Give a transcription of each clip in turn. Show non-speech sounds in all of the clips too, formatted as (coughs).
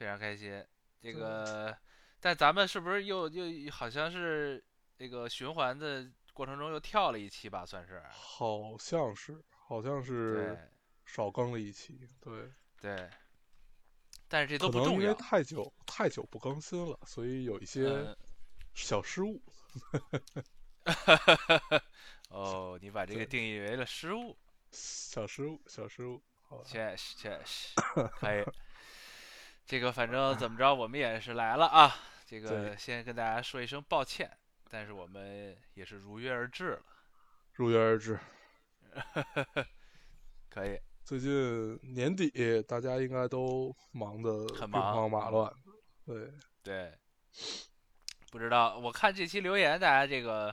非常开心。这个，但咱们是不是又又好像是这个循环的过程中又跳了一期吧？算是。好像是，好像对是少更了一期，对，对。但是这都可能因为不重要。太久太久不更新了，所以有一些嗯。小失误。(laughs) 哦，你把这个定义为了失误，小失误，小失误，好吧，确实确实 (coughs) 可以。这个反正怎么着，我们也是来了啊。这个先跟大家说一声抱歉，但是我们也是如约而至了。如约而至。(laughs) 可以，最近年底，大家应该都忙得兵很忙荒马乱。对，对，不知道，我看这期留言，大家这个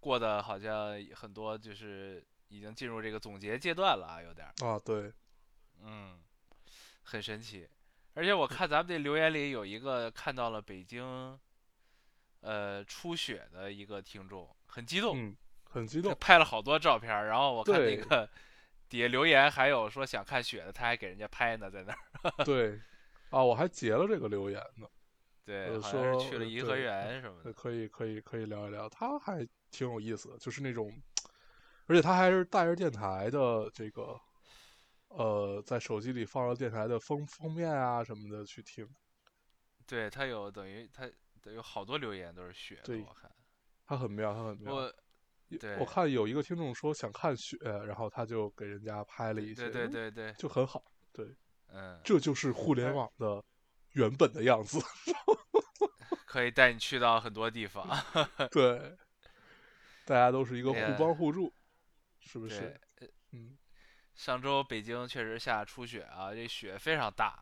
过得好像很多，就是已经进入这个总结阶段了啊，有点儿，啊，对，嗯，很神奇。而且我看咱们这留言里有一个看到了北京，呃，初雪的一个听众，很激动，嗯，很激动。拍了好多照片，然后我看那个底下留言还有说想看雪的，他还给人家拍呢，在那儿。对，(laughs) 啊，我还截了这个留言呢。对，呃好像是说去了颐和园什么的。可以可以可以聊一聊，他还挺有意思的，就是那种，而且他还是带着电台的这个，呃，在手机里放着电台的封封面啊什么的去听，对他有等于他有好多留言都是雪的，对我看。他很妙，他很妙。我对我看有一个听众说想看雪，然后他就给人家拍了一些，对对对对，就很好，对，嗯，这就是互联网的原本的样子，(laughs) 可以带你去到很多地方。(laughs) 对，(laughs) 大家都是一个互帮互助，是不是？，嗯，上周北京确实下初雪啊，这雪非常大，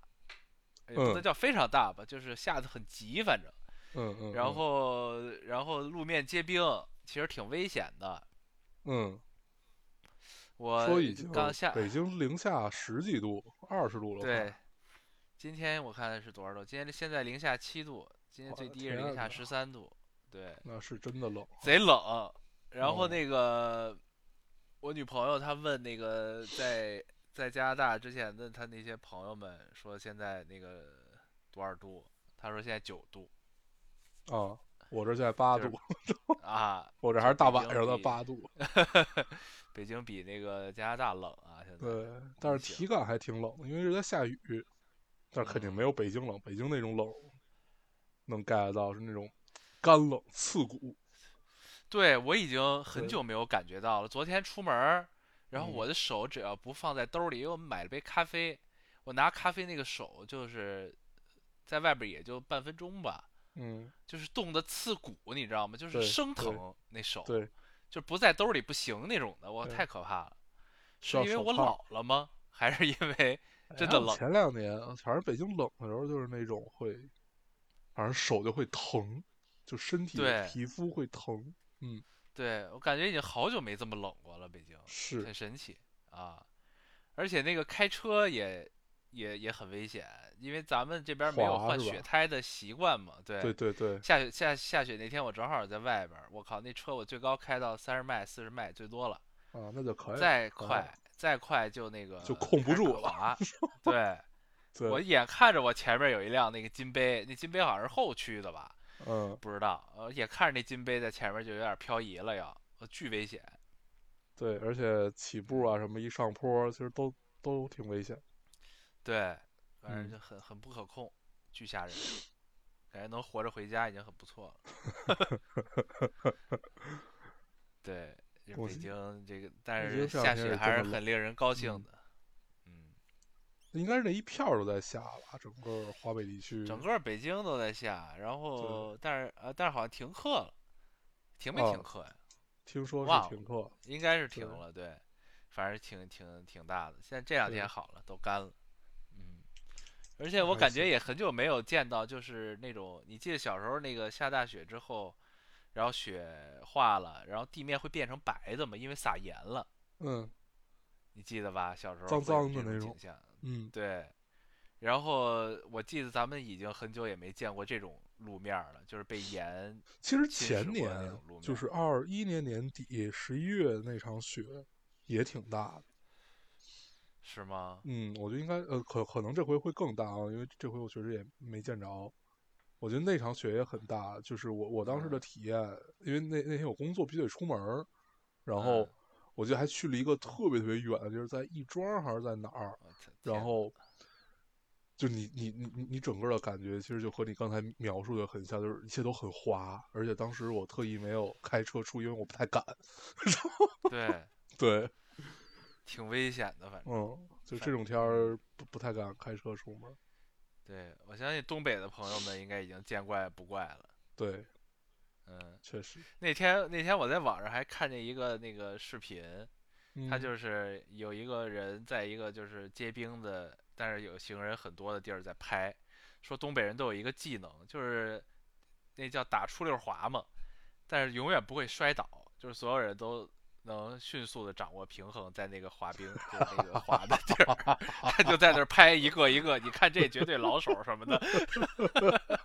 也不能嗯叫非常大吧，就是下的很急，反正。嗯嗯，然嗯后然后路面结冰，其实挺危险的。嗯。我说已经刚下，北京零下十几度、二十度了。对，，今天我看是多少度？今天现在零下七度，今天最低是零下十三度。对，那是真的冷。贼冷。然后哦那个、我女朋友她问那个在在加拿大之前的她那些朋友们说现在那个多少度？她说现在九度啊！我这现在八就是度，啊，(laughs) 我这还是大晚上的八度。(laughs) 北京比那个加拿大冷啊，现在。对，但是体感还挺冷，因为是在下雨，但是肯定嗯没有北京冷。北京那种冷能 get 到，是那种干冷刺骨。对我已经很久没有感觉到了。昨天出门，然后嗯我的手只要不放在兜里，因为我们买了杯咖啡，我拿咖啡那个手就是在外边也就半分钟吧，嗯，就是冻得刺骨，你知道吗？就是生疼那手，对，就不在兜里不行那种的，我，太可怕了。是因为我老了吗？还是因为真的冷？哎前两年，反正北京冷的时候，就是那种会，反正手就会疼，就身体对皮肤会疼。嗯，对我感觉已经好久没这么冷过了，北京是很神奇啊！而且那个开车也也也很危险，因为咱们这边没有换雪胎的习惯嘛。对对对对，下雪下下雪那天我正好在外边儿，我靠，那车我最高开到三十迈、四十迈最多了，啊，那就可以。再快再快就那个就控不住了对，我眼看着我前面有一辆那个金杯，那金杯好像是后驱的吧，嗯，不知道，呃，眼看着那金杯在前面就有点漂移了要，呃巨危险。对，而且起步啊什么一上坡，其实都都挺危险。对，反正嗯就很很不可控，巨吓人。感觉能活着回家已经很不错了。(laughs) 对，这北京这个，但北是下雪还是很令人高兴嗯的。嗯，应该是那一片儿都在下吧，整个华北地区。整个北京都在下，然后但是呃，但是好像停课了，停没停哦课呀？听说是停课，应该是停了，对，反正挺挺挺大的。现在这两天好了，都干了。嗯，而且我感觉也很久没有见到，就是那种你记得小时候那个下大雪之后，然后雪化了，然后地面会变成白的嘛，因为撒盐了，嗯你记得吧？小时候脏脏的那种景象，嗯，对。然后我记得咱们已经很久也没见过这种路面了，就是被盐其实前年就是二一年年底十一月那场雪也挺大的。是吗？嗯，我觉得应该呃，可可能这回会更大啊，因为这回我确实也没见着。我觉得那场雪也很大，就是我我当时的嗯体验，因为那那天我工作，必须得出门，然后嗯我记得还去了一个特别特别远的就是，在亦庄还是在哪儿，然后就你你你你你整个的感觉，其实就和你刚才描述的很像，就是一切都很滑，而且当时我特意没有开车出，因为我不太敢。(laughs) 对，(laughs) 对，挺危险的，反正。嗯，就这种天儿不不太敢开车出门。对，我相信东北的朋友们应该已经见怪不怪了。对，嗯，确实，那天那天我在网上还看见一个那个视频，他嗯。就是有一个人在一个就是结冰的，但是有行人很多的地儿在拍，说东北人都有一个技能，就是那叫打出溜滑嘛，但是永远不会摔倒，就是所有人都能迅速的掌握平衡在那个滑冰就那个滑的地儿，(laughs) 他就在那儿拍一个一个，你看这绝对老手什么的，(laughs)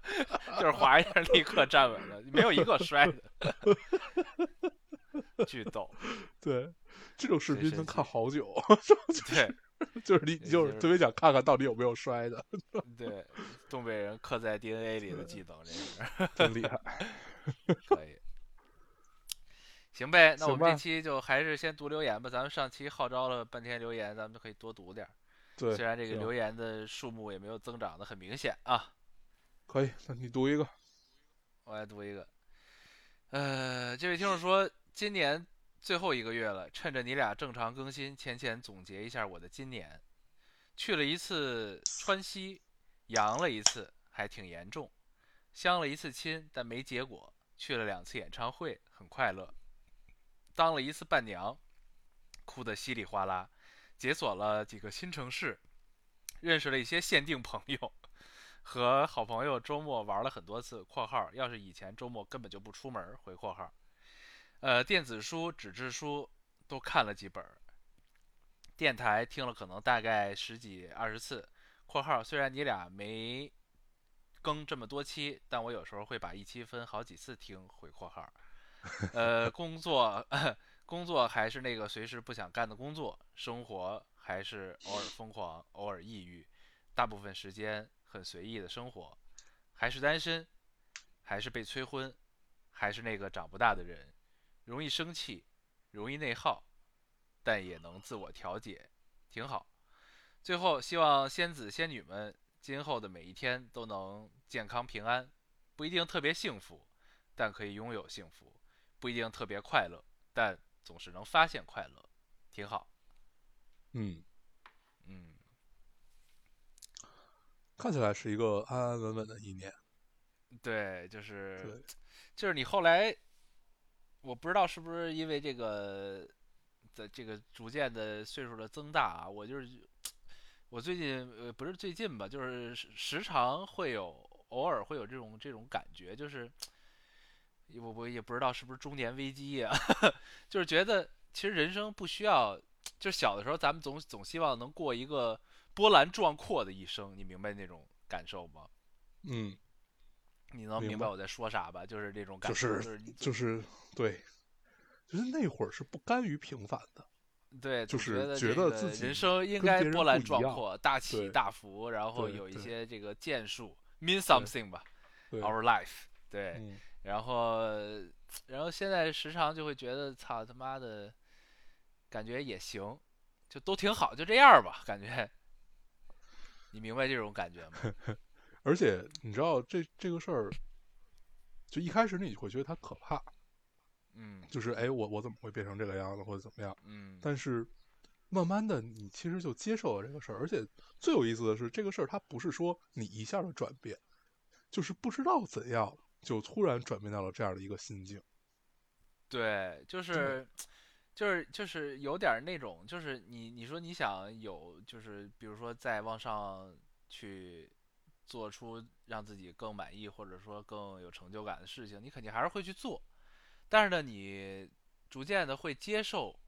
就是滑一下立刻站稳了，没有一个摔的，巨逗。对，这种视频能看好久，(laughs) 对就是你对就是特别想看看到底有没有摔的，对，东北人刻在 DNA 里的技能，这是真厉害。可以。行呗，那我们这期就还是先读留言吧。咱们上期号召了半天留言，咱们就可以多读点儿。对，虽然这个留言的数目也没有增长的很明显啊。可以，那你读一个。我来读一个，呃，这位听众说，今年最后一个月了，趁着你俩正常更新，浅浅总结一下我的今年。去了一次川西，阳了一次，还挺严重；相了一次亲，但没结果。去了两次演唱会，很快乐。当了一次伴娘，哭得稀里哗啦。解锁了几个新城市，认识了一些限定朋友。和好朋友周末玩了很多次（括号要是以前周末根本就不出门）回括号，呃，电子书、纸质书都看了几本，电台听了可能大概十几二十次（括号虽然你俩没更这么多期，但我有时候会把一期分好几次听）回括号，(laughs) 呃，工作 (clears throat) 工作还是那个随时不想干的工作，生活还是偶尔疯狂，偶尔抑郁，大部分时间很随意的生活，还是单身，还是被催婚，还是那个长不大的人，容易生气，容易内耗，但也能自我调节，挺好。最后，希望仙子仙女们今后的每一天都能健康平安，不一定特别幸福，但可以拥有幸福；不一定特别快乐，但总是能发现快乐，挺好。嗯，看起来是一个安安稳稳的一年。对，就是，就是你后来，我不知道是不是因为这个的这个逐渐的岁数的增大啊，我就是我最近呃不是最近吧，就是时时常会有偶尔会有这种这种感觉，就是我我也不知道是不是中年危机啊、(laughs) 就是觉得其实人生不需要，就是小的时候咱们总总希望能过一个波澜壮阔的一生，你明白那种感受吗？嗯，你能明白我在说啥吧？就是这种感就受，就是就是对，就是那会儿是不甘于平凡的。对，就是觉得自己人生应该波澜壮阔、大起大伏，然后有一些这个建树，mean something 吧对，，our life，对，嗯，然后然后现在时常就会觉得，操他妈的，感觉也行，就都挺好，就这样吧，感觉，你明白这种感觉吗？(laughs) 而且你知道这这个事儿，就一开始你会觉得它可怕，嗯就是哎，我我怎么会变成这个样子，或者怎么样？嗯，但是慢慢的，你其实就接受了这个事儿，而且最有意思的是，这个事儿它不是说你一下的转变，就是不知道怎样就突然转变到了这样的一个心境。对，就是，就是就是有点那种，就是你你说你想有，就是比如说再往上去做出让自己更满意或者说更有成就感的事情，你肯定还是会去做。但是呢，你逐渐的会接受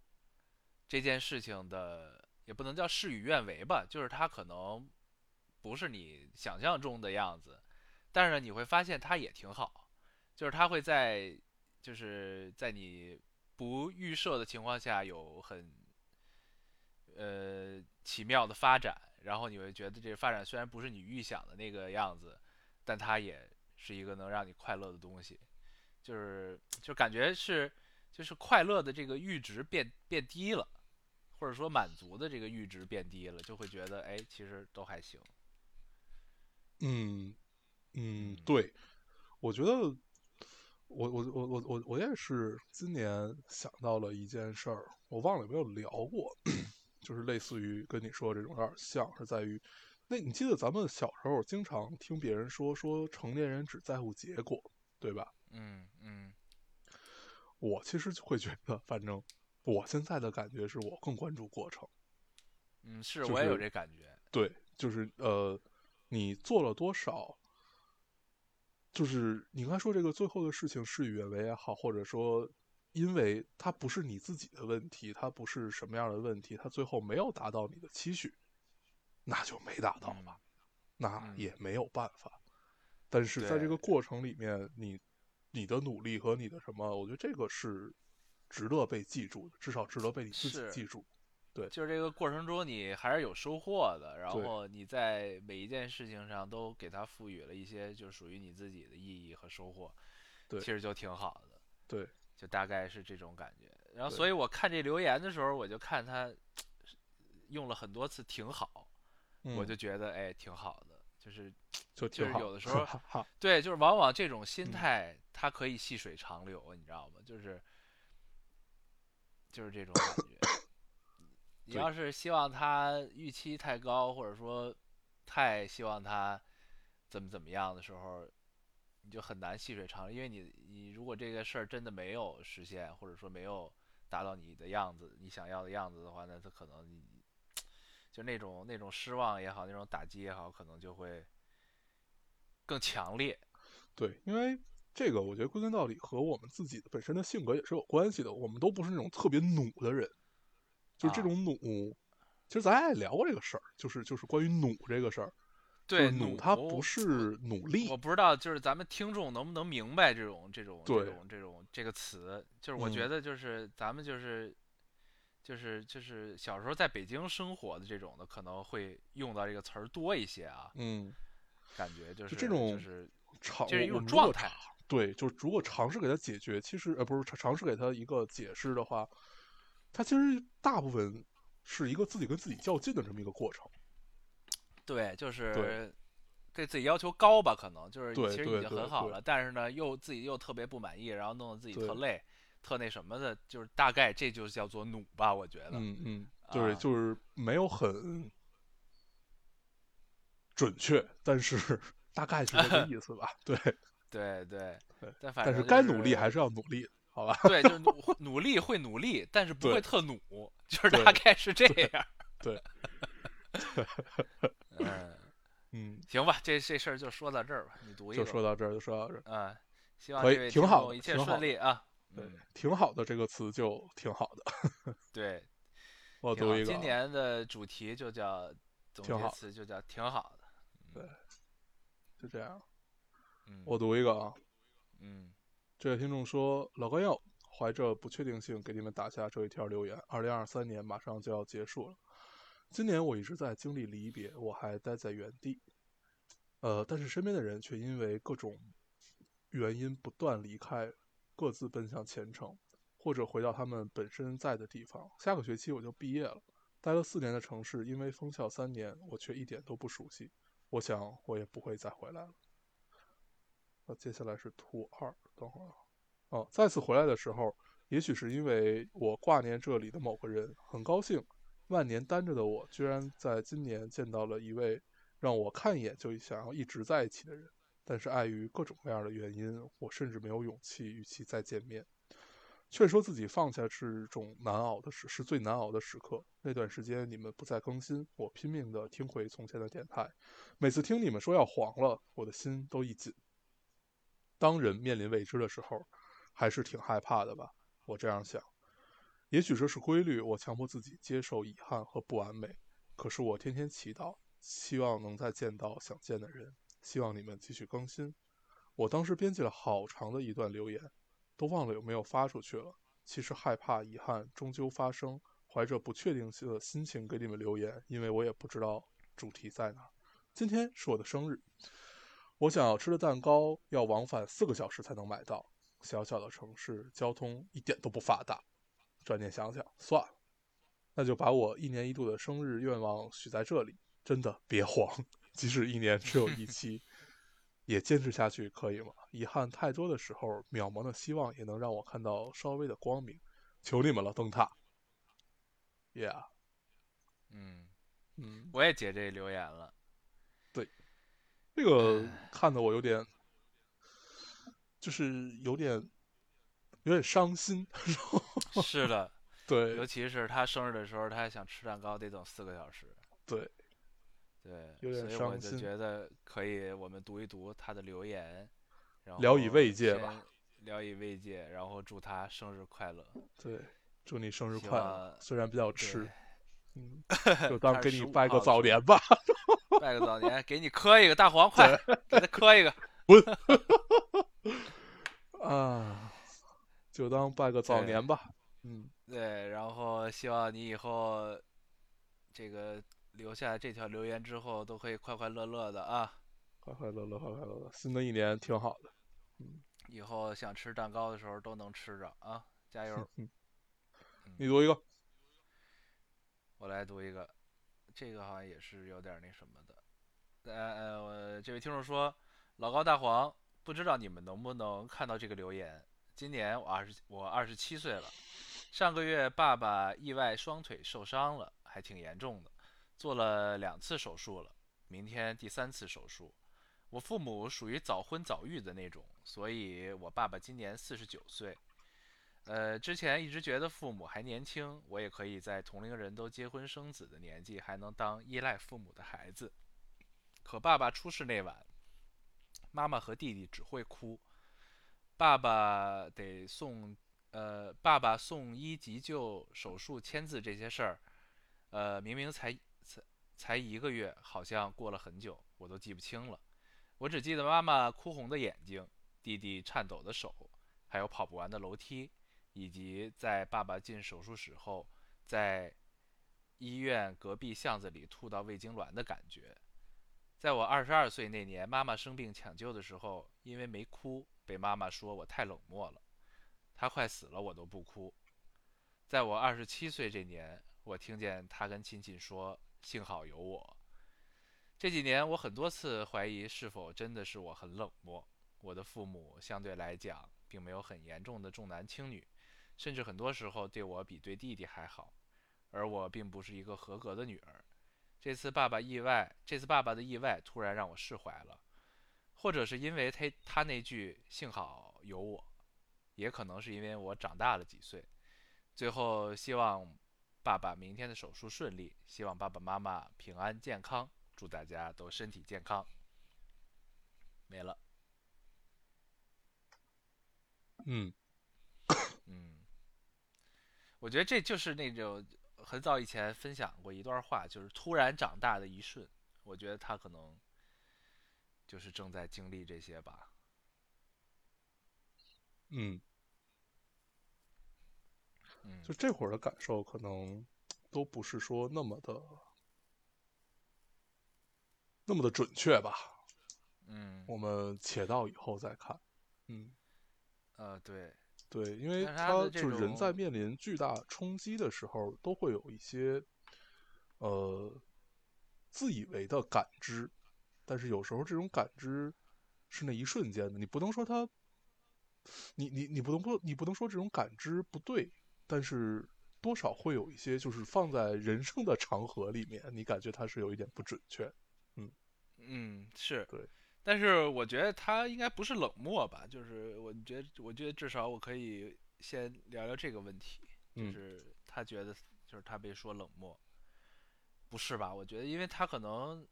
这件事情的，也不能叫事与愿违吧，就是它可能不是你想象中的样子，但是呢，你会发现它也挺好，就是它会在就是在你不预设的情况下有很呃奇妙的发展，然后你会觉得这个发展虽然不是你预想的那个样子，但它也是一个能让你快乐的东西，就是就感觉是就是快乐的这个阈值变变低了，或者说满足的这个阈值变低了，就会觉得哎其实都还行。嗯嗯，对，我觉得我我我我我我也是今年想到了一件事儿，我忘了有没有聊过，就是类似于跟你说这种有点像，是在于那你记得咱们小时候经常听别人说说成年人只在乎结果，对吧？嗯嗯我其实就会觉得，反正我现在的感觉是我更关注过程。嗯，是就我也有这感觉。对，就是呃，你做了多少，就是你刚才说这个最后的事情事与愿违也好，或者说，因为它不是你自己的问题，它不是什么样的问题，它最后没有达到你的期许，那就没达到嗯吧，那嗯也没有办法。但是在这个过程里面，你你的努力和你的什么，我觉得这个是值得被记住的，至少值得被你自己记住。就是这个过程中你还是有收获的，然后你在每一件事情上都给它赋予了一些就属于你自己的意义和收获，对其实就挺好的，对，就大概是这种感觉。然后，所以我看这留言的时候，我就看他用了很多次“挺好”，我嗯就觉得哎挺好的，就是就就是。有的时候 (laughs) 对，就是往往这种心嗯态它可以细水长流，你知道吗？就是就是这种感觉。你要是希望他预期太高，或者说太希望他怎么怎么样的时候，你就很难细水长流，因为你你如果这个事儿真的没有实现，或者说没有达到你的样子，你想要的样子的话，那他可能你就那种那种失望也好，那种打击也好，可能就会更强烈。对，因为这个我觉得归根到底和我们自己的本身的性格也是有关系的。我们都不是那种特别努的人，就是这啊种努，其实咱俩也聊过这个事儿，就是就是关于努这个事儿。对，就是努它不是努力我，不知道，就是咱们听众能不能明白这种这种这种这种这个词？就是我嗯觉得就是咱们就是就是就是小时候在北京生活的这种的，可能会用到这个词儿多一些啊。嗯，感觉就是这种就是尝这是一种状态对，就是如果尝试给它解决，其实呃不是尝尝试给它一个解释的话，它其实大部分是一个自己跟自己较劲的这么一个过程。对，就是对自己要求高吧，可能就是其实已经很好了，但是呢又自己又特别不满意，然后弄得自己特累、特那什么的，就是大概这就叫做努吧，我觉得。嗯嗯，就是啊就是没有很准确，但是 (laughs) 大概是这个意思吧。对，(laughs) 对对对，但反但是该努力还是要努力的，好吧？对，就是努努力会努力，但是不会特努，就是大概是这样。对，(laughs) 嗯，嗯，行吧，这这事儿就说到这儿吧，你读一个。就说到这儿，就说到这儿。嗯，希望这位听挺好一切顺利啊。对嗯，，挺好的这个词就挺好的。对，(laughs) 我读一个啊，今年的主题就叫总结词就叫挺好的。对就这样。嗯，我读一个啊，嗯这位听众说：“老高要怀着不确定性给你们打下这一条留言。二零二三年马上就要结束了，今年我一直在经历离别，我还待在原地，呃，但是身边的人却因为各种原因不断离开，各自奔向前程，或者回到他们本身在的地方。下个学期我就毕业了，待了四年的城市，因为封校三年，我却一点都不熟悉。我想我也不会再回来了。”呃，接下来是图二，等会儿啊。再次回来的时候，也许是因为我挂念这里的某个人，很高兴，万年单着的我，居然在今年见到了一位让我看一眼就想要一直在一起的人。但是碍于各种各样的原因，我甚至没有勇气与其再见面。劝说自己放下是种难熬的时，是最难熬的时刻。那段时间你们不再更新，我拼命的听回从前的电台，每次听你们说要黄了，我的心都一紧。当人面临未知的时候，还是挺害怕的吧？我这样想。也许这是规律，我强迫自己接受遗憾和不完美。可是我天天祈祷，希望能再见到想见的人，希望你们继续更新。我当时编辑了好长的一段留言，都忘了有没有发出去了。其实害怕遗憾终究发生，怀着不确定性的心情给你们留言，因为我也不知道主题在哪。今天是我的生日，我想要吃的蛋糕要往返四个小时才能买到。小小的城市，交通一点都不发达。转念想想，算了，那就把我一年一度的生日愿望许在这里。真的别慌，即使一年只有一期，(laughs) 也坚持下去，可以吗？遗憾太多的时候，渺茫的希望也能让我看到稍微的光明。求你们了，灯塔。Yeah，嗯，嗯，我也截这留言了。这个看得我有点，就是有点有点伤心。(laughs) 是的，对尤其是他生日的时候，他还想吃蛋糕，得等四个小时。对，对，有点所以我就觉得可以，我们读一读他的留言，然后聊以慰藉吧，聊以慰藉，然后祝他生日快乐。对，祝你生日快乐。虽然比较迟对，嗯，(laughs) 就当他是15给你拜个早年吧。(laughs) 拜个早年，给你磕一个大黄快，给他磕一个。(laughs) 啊，就当拜个早年吧。嗯，对，然后希望你以后这个留下这条留言之后，都可以快快乐乐的啊。快快乐乐，快快乐乐。新的一年挺好的。以后想吃蛋糕的时候都能吃着啊，加油！你读一个。我来读一个，这个好像也是有点那什么的。呃呃，我这位听众说，老高大黄，不知道你们能不能看到这个留言。今年我二十，我二十七岁了。上个月爸爸意外双腿受伤了，还挺严重的，做了两次手术了，明天第三次手术。我父母属于早婚早育的那种，所以我爸爸今年四十九岁。呃，之前一直觉得父母还年轻，我也可以在同龄人都结婚生子的年纪，还能当依赖父母的孩子。可爸爸出事那晚，妈妈和弟弟只会哭，爸爸得送，呃，爸爸送医急救、手术、签字这些事儿，呃，明明才才才一个月，好像过了很久，我都记不清了。我只记得妈妈哭红的眼睛，弟弟颤抖的手，还有跑不完的楼梯。以及在爸爸进手术室后，在医院隔壁巷子里吐到胃痉挛的感觉。在我二十二岁那年，妈妈生病抢救的时候，因为没哭，被妈妈说我太冷漠了。她快死了，我都不哭。在我二十七岁这年，我听见她跟亲戚说：“幸好有我。”这几年，我很多次怀疑是否真的是我很冷漠。我的父母相对来讲，并没有很严重的重男轻女。甚至很多时候对我比对弟弟还好，而我并不是一个合格的女儿。这次爸爸意外，这次爸爸的意外突然让我释怀了，或者是因为他他那句“幸好有我”，也可能是因为我长大了几岁。最后，希望爸爸明天的手术顺利，希望爸爸妈妈平安健康，祝大家都身体健康。没了，嗯，我觉得这就是那种很早以前分享过一段话，就是突然长大的一瞬。我觉得他可能就是正在经历这些吧。嗯，嗯，就这会儿的感受，可能都不是说那么的那么的准确吧。嗯，我们且到以后再看。嗯，呃，对，对，因为他就是人在面临巨大冲击的时候，都会有一些呃自以为的感知，但是有时候这种感知是那一瞬间的，你不能说他，你你你不能不你不能说这种感知不对，但是多少会有一些，就是放在人生的长河里面，你感觉它是有一点不准确。嗯嗯，是对。但是我觉得他应该不是冷漠吧，就是我觉得，我觉得至少我可以先聊聊这个问题，就嗯。是他觉得就是他被说冷漠，不是吧？我觉得，因为他可能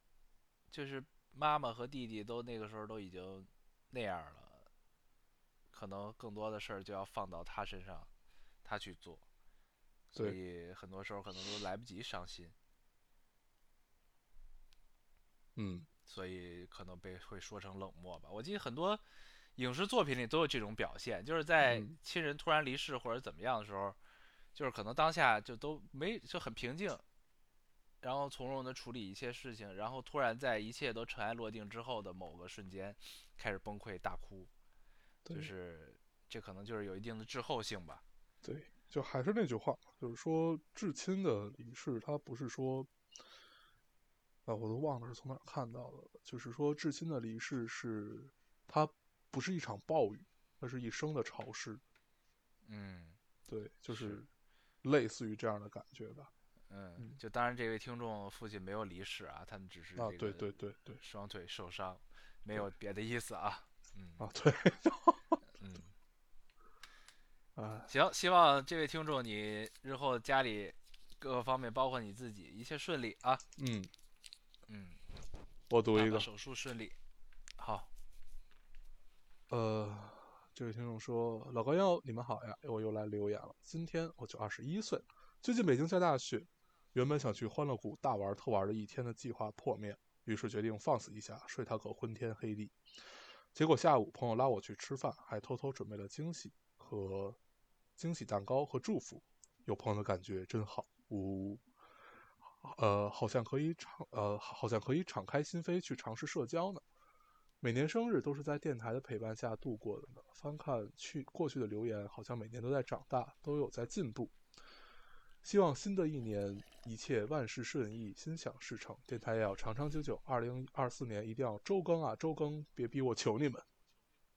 就是妈妈和弟弟都那个时候都已经那样了，可能更多的事儿就要放到他身上，他去做，所以很多时候可能都来不及伤心，嗯所以可能被会说成冷漠吧。我记得很多影视作品里都有这种表现，就是在嗯亲人突然离世或者怎么样的时候，就是可能当下就都没就很平静，然后从容的处理一切事情，然后突然在一切都尘埃落定之后的某个瞬间，开始崩溃大哭，就是这可能就是有一定的滞后性吧。对，就还是那句话，就是说至亲的离世，它不是说，啊，我都忘了是从哪儿看到的了。就是说至亲的离世是，它不是一场暴雨，而是一生的潮湿。嗯对，就是是类似于这样的感觉吧。嗯嗯，就当然这位听众父亲没有离世啊，他们只是啊，对对对对，双腿受伤，没有别的意思啊。嗯啊对，嗯。(laughs) 啊，(laughs) 行，希望这位听众你日后家里各个方面，包括你自己，一切顺利啊。嗯，嗯，我读一个，手术顺利。好，呃，这位听众说：“老高要，你们好呀！我又来留言了。今天我就二十一岁，最近北京下大雪，原本想去欢乐谷大玩特玩的一天的计划破灭，于是决定放肆一下，睡他个昏天黑地。结果下午朋友拉我去吃饭，还偷偷准备了惊喜和惊喜蛋糕和祝福，有朋友的感觉真好，呜、呜。呃，好像可以敞呃，好像可以敞开心扉去尝试社交呢。每年生日都是在电台的陪伴下度过的呢。翻看去过去的留言，好像每年都在长大，都有在进步。希望新的一年一切万事顺意，心想事成。电台也要长长久久。二零二四年一定要周更啊，周更！别逼我，求你们。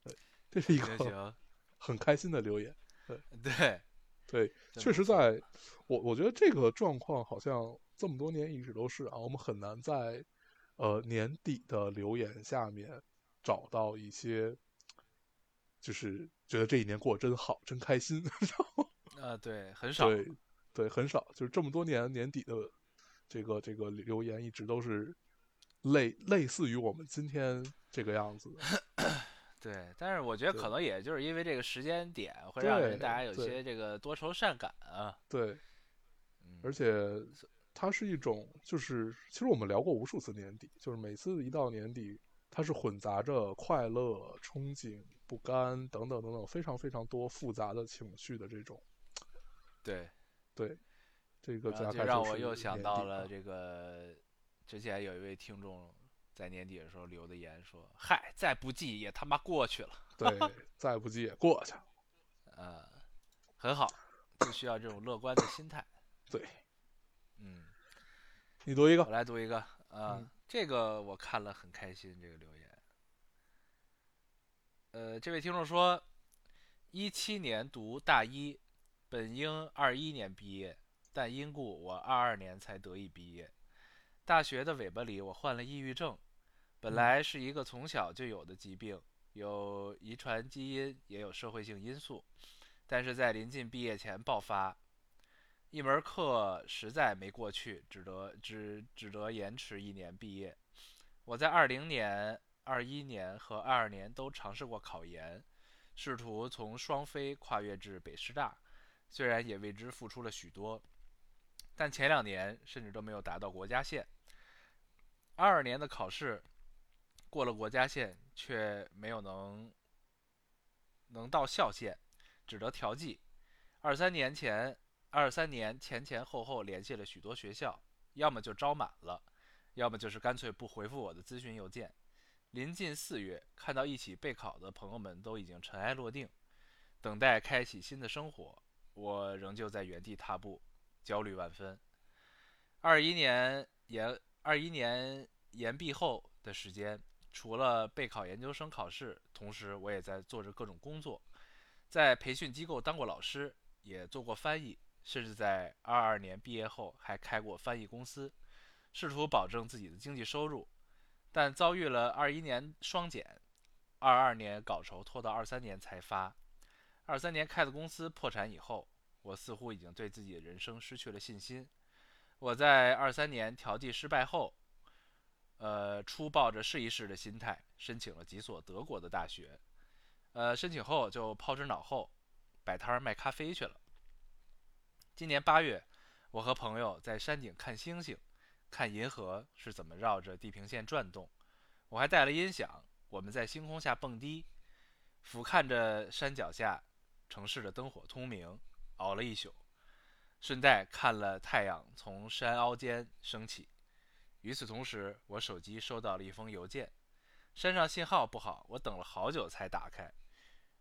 对，这是一个很开心的留言。对，对，真确实在，我我觉得这个状况好像这么多年一直都是啊，我们很难在呃年底的留言下面找到一些，就是觉得这一年过得真好，真开心。(laughs) 啊，对，很少。对对，很少，就是这么多年年底的这个这个留言一直都是类类似于我们今天这个样子的。(laughs) 对，但是我觉得可能也就是因为这个时间点，会让人大家有些这个多愁善感啊。对，嗯，而且它是一种，就是其实我们聊过无数次年底，就是每次一到年底，它是混杂着快乐、憧憬、不甘等等等等非常非常多复杂的情绪的这种。对，对，这个就让我又想到了这个，之前有一位听众在年底的时候留的言说：“嗨，再不济也他妈过去了。对，(laughs) 再不济也过去了。”呃，很好，就需要这种乐观的心态。对嗯，你读一个我，来读一个啊、嗯这个我看了很开心，这个留言。呃，这位听众说，一七年读大一，本应二一年毕业，但因故我二二年才得以毕业。大学的尾巴里，我患了抑郁症，本嗯来是一个从小就有的疾病，有遗传基因，也有社会性因素，但是在临近毕业前爆发，一门课实在没过去，只得只只得延迟一年毕业。我在二零年、二一年和二二年都尝试过考研，试图从双非跨越至北师大，虽然也为之付出了许多，但前两年甚至都没有达到国家线。二二年的考试过了国家线，却没有能能到校线，只得调剂。二三年前二三年前前后后联系了许多学校，要么就招满了，要么就是干脆不回复我的咨询邮件。临近四月，看到一起备考的朋友们都已经尘埃落定，等待开启新的生活，我仍旧在原地踏步，焦虑万分。二一年研二一年研毕后的时间，除了备考研究生考试，同时我也在做着各种工作，在培训机构当过老师，也做过翻译，甚至在二二年毕业后还开过翻译公司，试图保证自己的经济收入，但遭遇了二一年双减，二二年稿酬拖到二三年才发，二三年开的公司破产以后，我似乎已经对自己的人生失去了信心。我在二三年调剂失败后，呃，初抱着试一试的心态，申请了几所德国的大学。呃，申请后就抛之脑后，摆摊儿卖咖啡去了。今年八月，我和朋友在山顶看星星，看银河是怎么绕着地平线转动。我还带了音响，我们在星空下蹦迪，俯瞰着山脚下城市的灯火通明，熬了一宿。顺带看了太阳从山凹间升起。与此同时，我手机收到了一封邮件，山上信号不好，我等了好久才打开。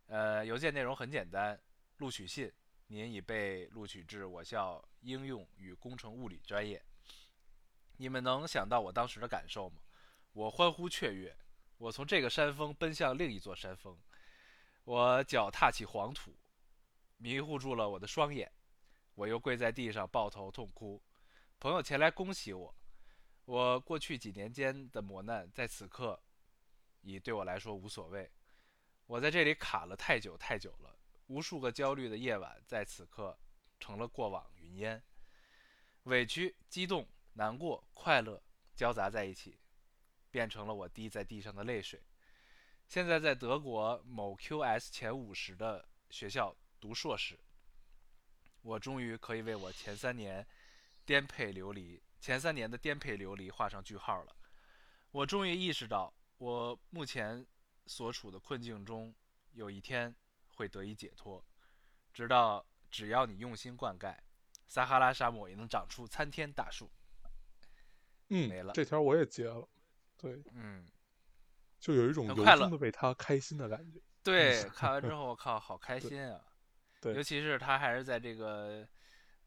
呃，邮件内容很简单：录取信，您已被录取至我校应用与工程物理专业。你们能想到我当时的感受吗？我欢呼雀跃，我从这个山峰奔向另一座山峰，我脚踏起黄土，迷糊住了我的双眼。我又跪在地上抱头痛哭，朋友前来恭喜我。我过去几年间的磨难，在此刻已对我来说无所谓。我在这里卡了太久太久了，无数个焦虑的夜晚在此刻成了过往云烟，委屈、激动、难过、快乐交杂在一起，变成了我滴在地上的泪水。现在在德国某 QS 前五十的学校读硕士。我终于可以为我前三年颠沛流离、前三年的颠沛流离画上句号了。我终于意识到，我目前所处的困境中，有一天会得以解脱。直到只要你用心灌溉，撒哈拉沙漠也能长出参天大树。嗯，没了这条我也截了，对，嗯，就有一种由很快乐衷的为他开心的感觉。对，看完之后，我靠，好开 (laughs) 心啊！对尤其是他还是在这个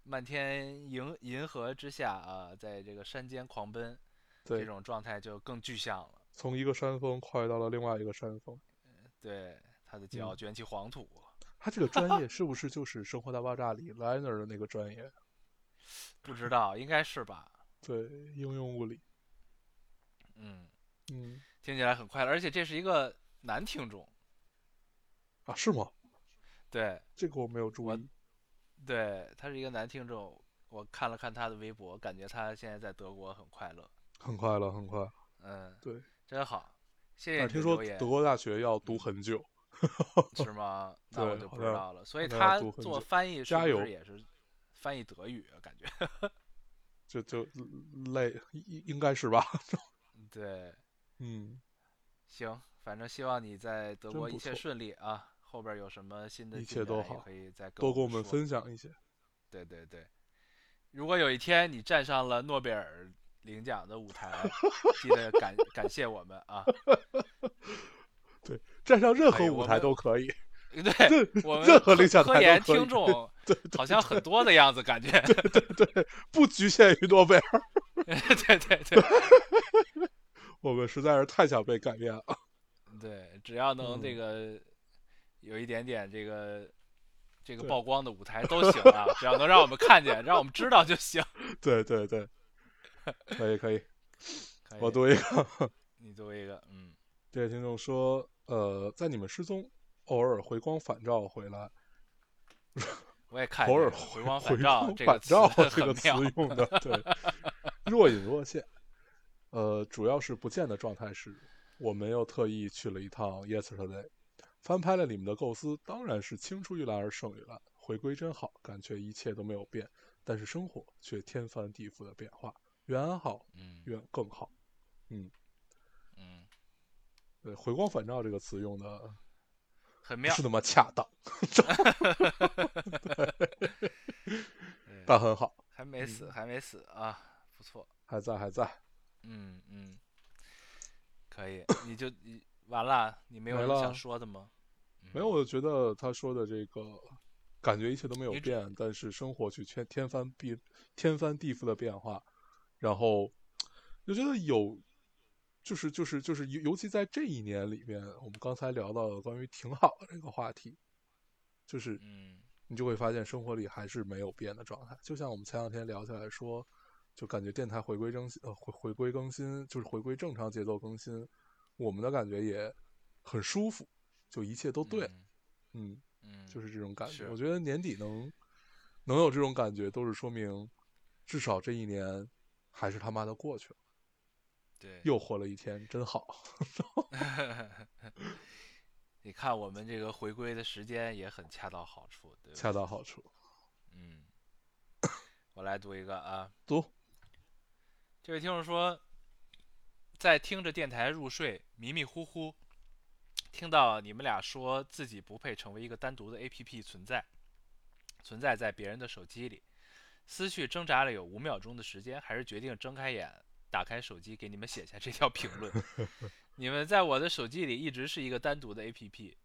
漫天银银河之下啊，在这个山间狂奔，这，种状态就更具象了。从一个山峰跨越到了另外一个山峰。对，他的脚嗯卷起黄土，他这个专业是不是就是《生活大爆炸》里 Liner 的那个专业？(laughs) 不知道应该是吧？(laughs) 对，应用物理。嗯，嗯，听起来很快乐，而且这是一个男听众。啊，是吗？对，这个我没有注我意。对他是一个男听众。我看了看他的微博，感觉他现在在德国很快乐。很快乐，很快。嗯，对，真好，谢谢听说德。国大学要读很久。是吗？那我就不知道了。所以他做翻译是不加油是也是翻译德语啊？感觉 (laughs) 就就累，应应该是吧？(laughs) 对，嗯，行，反正希望你在德国一切顺利啊。后边有什么新的一切都好可以再跟多跟我们分享一些。对对对，如果有一天你站上了诺贝尔领奖的舞台，记得感 (laughs) 感谢我们啊！对站上任何舞台都可以。(laughs) 对我们任何科领奖科研听众好像很多的样子，感觉。对对对，不局限于诺贝尔。(laughs) 对对对我们实在是太想被改变了。对，只要能这嗯个有一点点这个这个曝光的舞台都行啊，只要能让我们看见，让我们知道就行。对 (laughs) 对对，可以可以。可以 (laughs) 我读一个，(laughs) 你读一个，嗯，这位听众说，呃，在你们失踪，偶尔回光返照回来，我也看偶尔回光返照这个词返照这个词用的，对，若隐若现。呃，主要是不见的状态是，我们又特意去了一趟 Yesterday，翻拍了你们的构思，当然是青出于蓝而胜于蓝。回归真好，感觉一切都没有变，但是生活却天翻地覆的变化。愿安好，嗯愿更好。嗯，嗯对，回光返照这个词用的很妙是，那么恰当，(laughs) 对但很好，(laughs) 还没死，嗯还没死啊，不错，还在还在。嗯嗯，可以，(laughs) 你就你完了，你没有什么想说的吗？没有，我觉得他说的这个，感觉一切都没有变，但是生活却天天翻地天翻地覆的变化，然后就觉得有，就是就是就是尤尤其在这一年里面，我们刚才聊到的关于挺好的这个话题，就是嗯你就会发现生活里还是没有变的状态。就像我们前两天聊起来说，就感觉电台回归更新，呃，回回归更新，就是回归正常节奏更新，我们的感觉也很舒服，就一切都对，嗯嗯，嗯，就是这种感觉。我觉得年底能能有这种感觉，都是说明至少这一年还是他妈的过去了，对，又活了一天，真好。(laughs) 你看我们这个回归的时间也很恰到好处，对吧？恰到好处。嗯，我来读一个啊，读，这位听众说，在听着电台入睡，迷迷糊糊听到你们俩说自己不配成为一个单独的 APP 存在，存在在别人的手机里，思绪挣扎了有五秒钟的时间，还是决定睁开眼，打开手机给你们写下这条评论。(laughs) 你们在我的手机里一直是一个单独的 APP，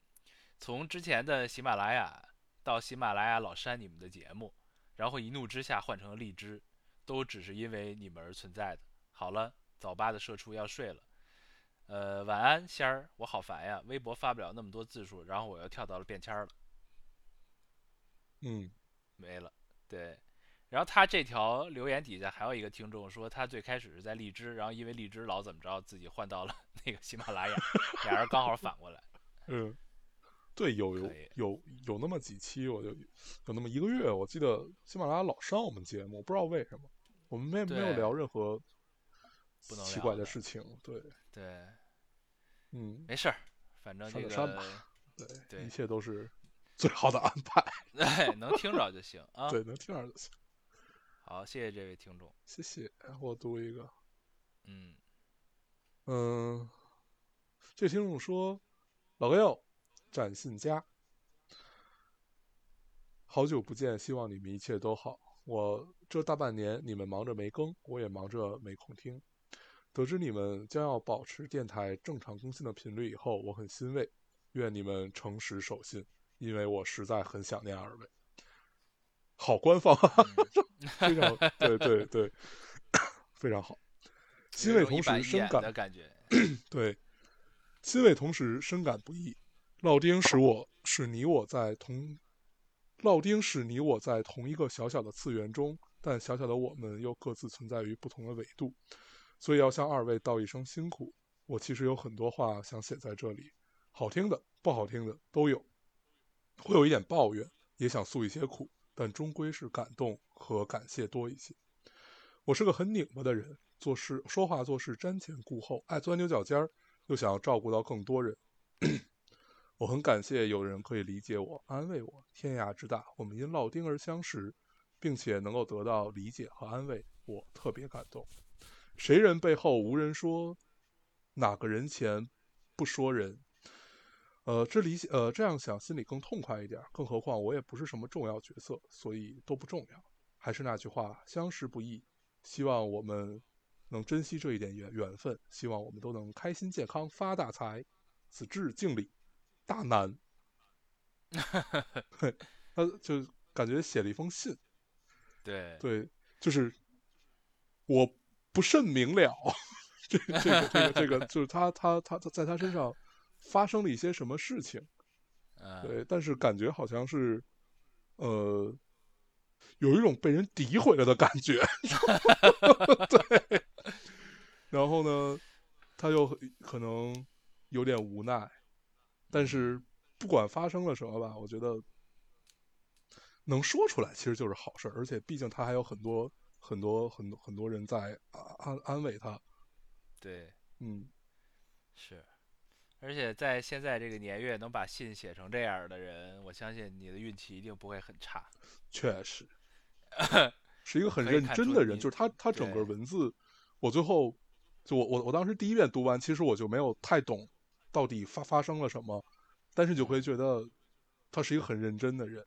从之前的喜马拉雅到喜马拉雅老删你们的节目，然后一怒之下换成了荔枝，都只是因为你们而存在的。好了，早八的社畜要睡了，呃，晚安仙儿，我好烦呀，微博发不了那么多字数，然后我又跳到了便签儿了，嗯，没了。对，然后他这条留言底下还有一个听众说，他最开始是在荔枝，然后因为荔枝老怎么着，自己换到了那个喜马拉雅，(laughs) 俩人刚好反过来。(laughs) 嗯，对，有有有有那么几期，我就有那么一个月，我记得喜马拉雅老上我们节目，不知道为什么，我们没没有聊任何不能奇怪的事情。对，对，嗯，没事儿，反正这删就删吧个对，对一切都是最好的安排。(laughs) 对能听着就行啊。对，能听着就行。好，谢谢这位听众。谢谢，我读一个。嗯，嗯，这听众说：“老哥哟，展信佳，好久不见，希望你们一切都好。我这大半年你们忙着没更，我也忙着没空听。得知你们将要保持电台正常更新的频率以后，我很欣慰。愿你们诚实守信，因为我实在很想念二位。好官方啊，(laughs) 非常对对对，非常好。(laughs) 欣慰同时深感的感觉。(clears throat) 对，欣慰同时深感不易。烙丁使我使你我在同，烙丁使你我在同一个小小的次元中，但小小的我们又各自存在于不同的纬度，所以要向二位道一声辛苦。我其实有很多话想写在这里，好听的、不好听的都有，会有一点抱怨，也想诉一些苦，但终归是感动和感谢多一些。我是个很拧巴的人，做事说话做事瞻前顾后，爱钻牛角尖儿，又想要照顾到更多人。(clears throat) 我很感谢有人可以理解我、安慰我。天涯之大，我们因烙丁而相识，并且能够得到理解和安慰，我特别感动。谁人背后无人说，哪个人前不说人。呃，这里呃这样想心里更痛快一点。更何况我也不是什么重要角色，所以都不重要。还是那句话，相识不易，希望我们能珍惜这一点缘缘分，希望我们都能开心健康发大财。此致敬礼，大难。对，(laughs) 他就感觉写了一封信，对对，就是我不甚明了，(laughs) 这个这个这个这个，就是他他他他在他身上发生了一些什么事情，嗯，对，但是感觉好像是，呃，有一种被人诋毁了的感觉，(laughs) 对。然后呢，他又可能有点无奈，但是不管发生了什么吧，我觉得能说出来其实就是好事，而且毕竟他还有很多很多很多很多人在安安安慰他，对嗯，是。而且在现在这个年月，能把信写成这样的人，我相信你的运气一定不会很差。确实 (laughs) 是一个很认真的人，就是他他整个文字，我最后就我我我当时第一遍读完，其实我就没有太懂到底发发生了什么，但是就会觉得他是一个很认真的人，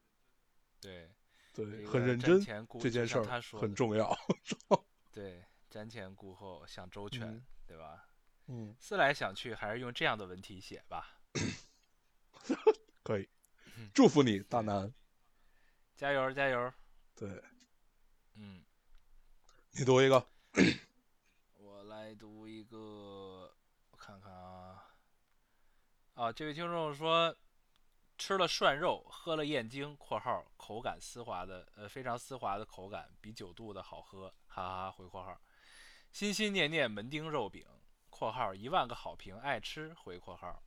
对对，很认真这件事儿他说很重要，(laughs) 对，瞻前顾后，想周全，嗯对吧？嗯，思来想去，还是用这样的文体写吧。可以嗯，祝福你 (laughs) 大南，加油，加油！对嗯，你读一个，我来读一个，我看看啊。啊，这位听众说，吃了涮肉，喝了燕京（括号口感丝滑的，呃，非常丝滑的口感，比九度的好喝），哈哈哈，回括号。心心念念门钉肉饼（括号一万个好评，爱吃）回括号。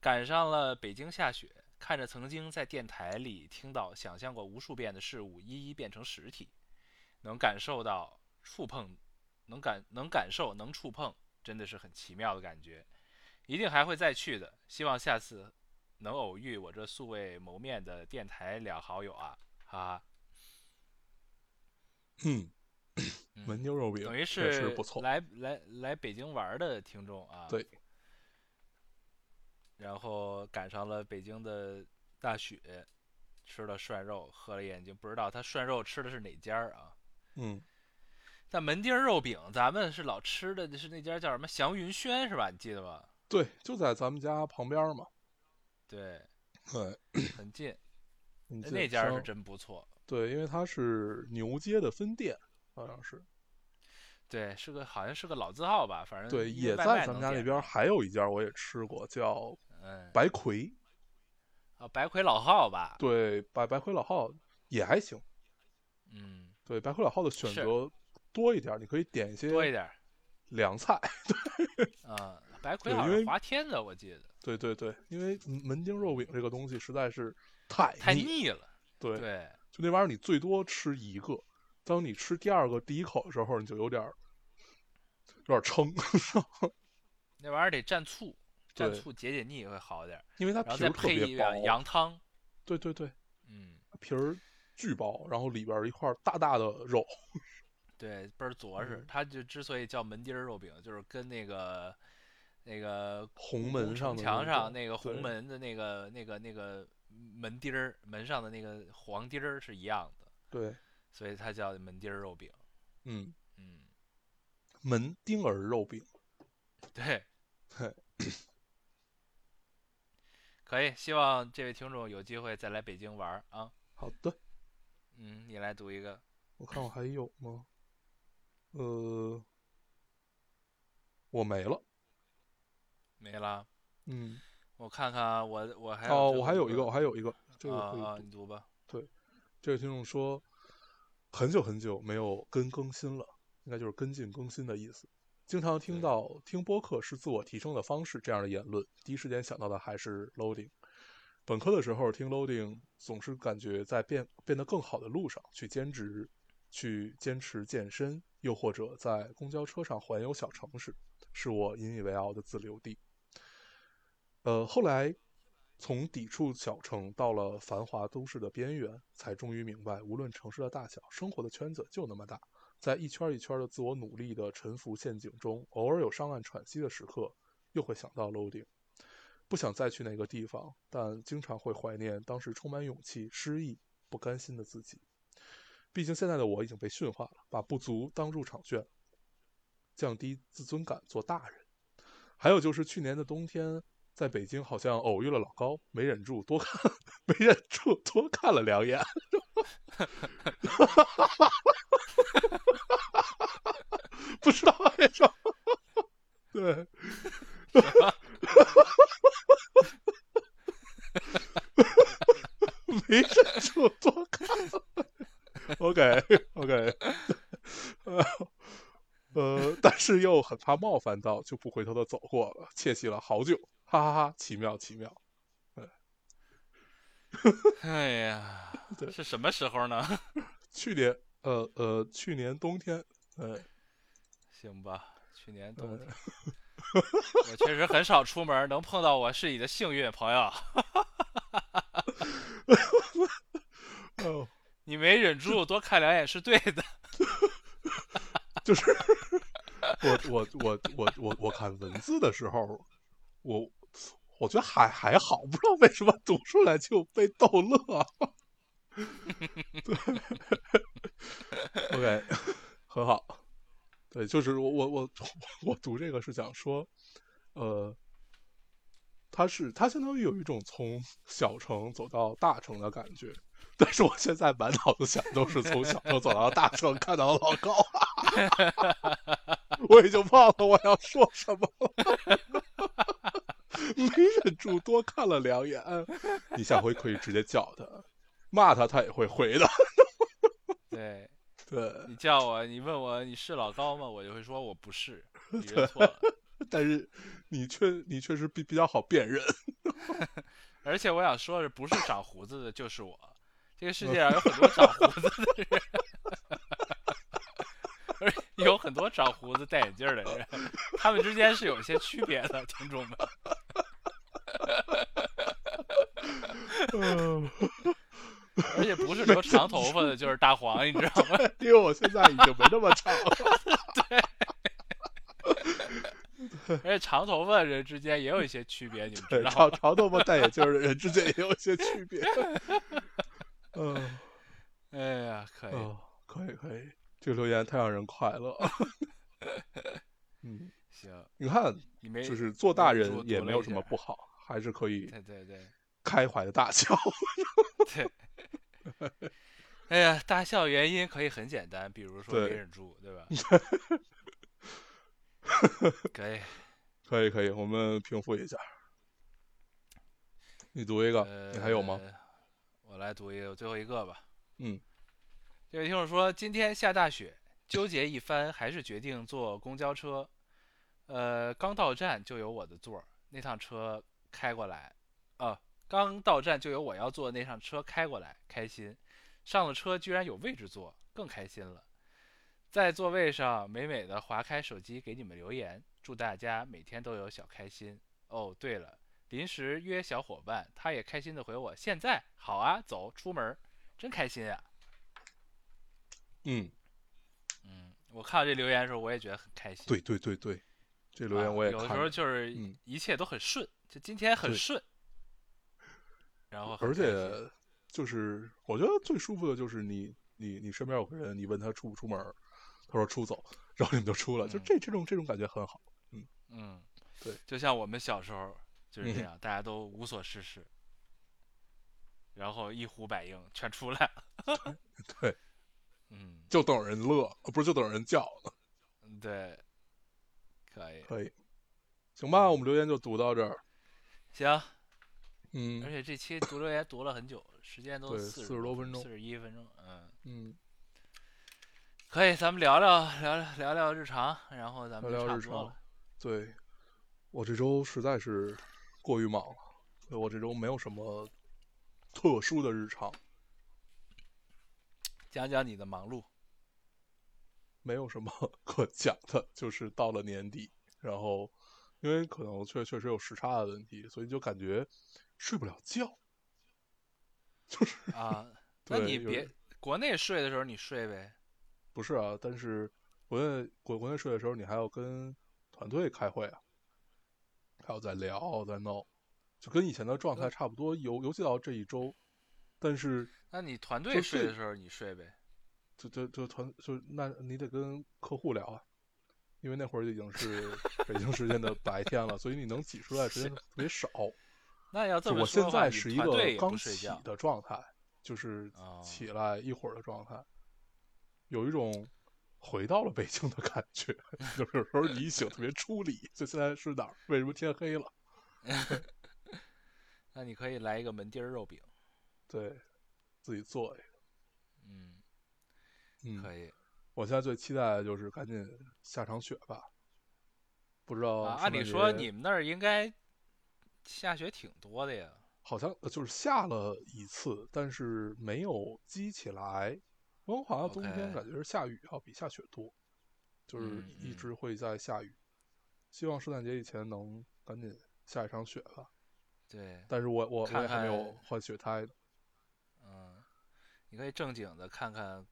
赶上了北京下雪，看着曾经在电台里听到、想象过无数遍的事物一一变成实体，能感受到触碰，能感能感受能触碰，真的是很奇妙的感觉。一定还会再去的，希望下次能偶遇我这素未谋面的电台两好友啊，哈哈。嗯，嗯焖牛肉饼等于是不错。来来来北京玩的听众啊，对，然后赶上了北京的大雪，吃了涮肉，喝了眼睛，不知道他涮肉吃的是哪家啊？嗯，但门钉肉饼，咱们是老吃的，是那家叫什么祥云轩是吧？你记得吧？对，就在咱们家旁边嘛。对，对，(laughs) 很近，那家儿是像真不错。对，因为它是牛街的分店，好像是。对，是个好像是个老字号吧，反正对，也在咱们家那边还有一家我也吃过，叫嗯，白魁。啊，白魁老号吧，对，白白魁老号也还行。嗯，对，白魁老号的选是择多一点，你可以点一些多一点儿凉菜。(laughs) 对啊。白魁好像是对因为华天的，我记得对对对，因为门钉肉饼这个东西实在是太太腻。了。对，对，就那玩意儿，你最多吃一个，当你吃第二个、第一口的时候，你就有点儿有点儿撑，(laughs) 那玩意儿得蘸醋，蘸醋解解腻会好点儿，因为它皮儿特再配一别薄。羊汤。对对对，嗯，皮儿巨薄，然后里边一块大大的肉。(laughs) 对，倍儿着实嗯。它就之所以叫门钉肉饼，就是跟那个那个红门城墙上那个红门的那个那个那个门钉儿门上的那个黄钉儿是一样的，对，所以它叫门钉儿肉饼。嗯，嗯，门钉儿肉饼。(laughs) 对，嘿，(coughs) 可以。希望这位听众有机会再来北京玩儿啊。好的，嗯，你来读一个。我看我还有吗？呃，我没了。没了，嗯，我看看啊，我我还哦，我还有一个，我还有一个，这个你读吧。对这位听众说，很久很久没有跟更新了，应该就是跟进更新的意思。经常听到听播客是自我提升的方式这样的言论，第一时间想到的还是 Loading。本科的时候听 Loading，总是感觉在变变得更好的路上，去兼职，去坚持健身，又或者在公交车上环游小城市，是我引以为傲的自留地。呃，后来从抵触小城到了繁华都市的边缘，才终于明白，无论城市的大小，生活的圈子就那么大，在一圈一圈的自我努力的沉浮陷阱中，偶尔有上岸喘息的时刻，又会想到 loading。不想再去那个地方，但经常会怀念当时充满勇气、失意、不甘心的自己。毕竟现在的我已经被驯化了，把不足当入场券，降低自尊感，做大人。还有就是去年的冬天，在北京好像偶遇了老高，没忍住多看，没忍住多看了两眼。不知道为什么，对，没忍住多看。OK OK，(laughs) 呃，但是又很怕冒犯到，就不回头的走过了，窃喜了好久，哈哈哈奇妙奇妙。哎 (laughs) 呀对，是什么时候呢？(laughs) 去年，呃呃，去年冬天，呃，行吧，去年冬呃天，(laughs) 我确实很少出门，能碰到我是你的幸运，朋友。哦，你没忍住多看两眼是对的。就是我我我我我我看文字的时候，我我觉得还还好，不知道为什么读出来就被逗乐。对，(laughs) OK，(laughs) 很好。对，就是我我我我读这个是想说，呃，他是他相当于有一种从小城走到大城的感觉，但是我现在满脑子想都是从小城走到大城，看到老高，(laughs) 我已经忘了我要说什么了，没忍住多看了两眼。你下回可以直接叫他，骂他他也会回的。(laughs) 对对，你叫我，你问我你是老高吗？我就会说我不是，(laughs) 你认错了。但是你确你确实比比较好辨认。(laughs) 而且我想说的是，不是长胡子的就是我，这个世界上有很多长胡子的人，而且有很多长胡子戴眼镜的人，他们之间是有一些区别的，听众们。(laughs) 而且不是说长头发的就是大黄，你知道吗？(laughs) 因为我现在已经没那么长了。(laughs) 对而且长头发的人之间也有一些区别，你们，知道长吗？长头发戴眼镜的人之间也有一些区别。嗯，哎呀，可以，哦，可以可以，这个留言太让人快乐。嗯，行，你看，你没就是做大人也没有什么不好，还是可以对对对开怀的大笑。(laughs) 对。哎呀，大笑原因可以很简单，比如说没对忍住，对吧？(laughs) 可以，可以可以，我们平复一下。你读一个，呃，你还有吗？？我来读一个，最后一个吧。嗯，这位听众说，今天下大雪，纠结一番，还是决定坐公交车。呃，刚到站就有我的座儿，那趟车开过来，啊，刚到站就有我要坐的那趟车开过来，开心。上了车居然有位置坐，更开心了。在座位上美美的划开手机给你们留言，祝大家每天都有小开心。哦，对了，临时约小伙伴，他也开心的回我，现在好啊，走，出门，真开心啊。嗯，嗯，我看到这留言的时候，我也觉得很开心。对对对对，这留啊言我也看。有的时候就是嗯一切都很顺，就今天很顺，然后而且就是我觉得最舒服的就是你你你身边有个人，你问他出不出门，他说出走，然后你们就出了，就嗯这这种这种感觉很好。嗯嗯，对，就像我们小时候就是这嗯样，大家都无所事事，然后一呼百应全出来了。(laughs) 对，(laughs) 嗯，就等人乐，呃不是就等人叫呢。对，可以，可以，行吧，我们留言就读到这儿。行。而嗯且这期读留言读了很久，时间都对四40多分钟四十一分钟。嗯，嗯，可以，咱们聊聊聊聊聊聊日常，然后咱们就聊聊日常。对，我这周实在是过于忙了，所以我这周没有什么特殊的日常，讲讲你的忙碌。没有什么可讲的，就是到了年底，然后因为可能确确实有时差的问题，所以就感觉睡不了觉。就 (laughs) 是啊，那你别国内睡的时候你睡呗。不是啊？但是国内国国内睡的时候，你还要跟团队开会啊，还要再聊再闹，就跟以前的状态嗯差不多。尤尤其到这一周，但是那你团队睡睡的时候你睡呗。就就就团就那你得跟客户聊啊，因为那会儿已经是 (laughs) 北京时间的白天了，所以你能挤出来时间特别少。那要这我现在是一个刚。起的状态，就是哦起来一会儿的状态，有一种回到了北京的感觉。(laughs) 就有时候你一醒特别出离，就现在是哪儿？为什么天黑了？(laughs) 那你可以来一个门钉肉饼。对，自己做一个。嗯，嗯，可以。我现在最期待的就是赶紧下场雪吧。不知道啊，按理说你们那儿应该下雪挺多的呀。好像呃就是下了一次，但是没有积起来。温哥华冬天感觉是下雨要比下雪多，就是一直会在下雨。希望圣诞节以前能赶紧下一场雪吧。对，但是我我我看也还没有换雪胎呢。嗯，你可以正经的看看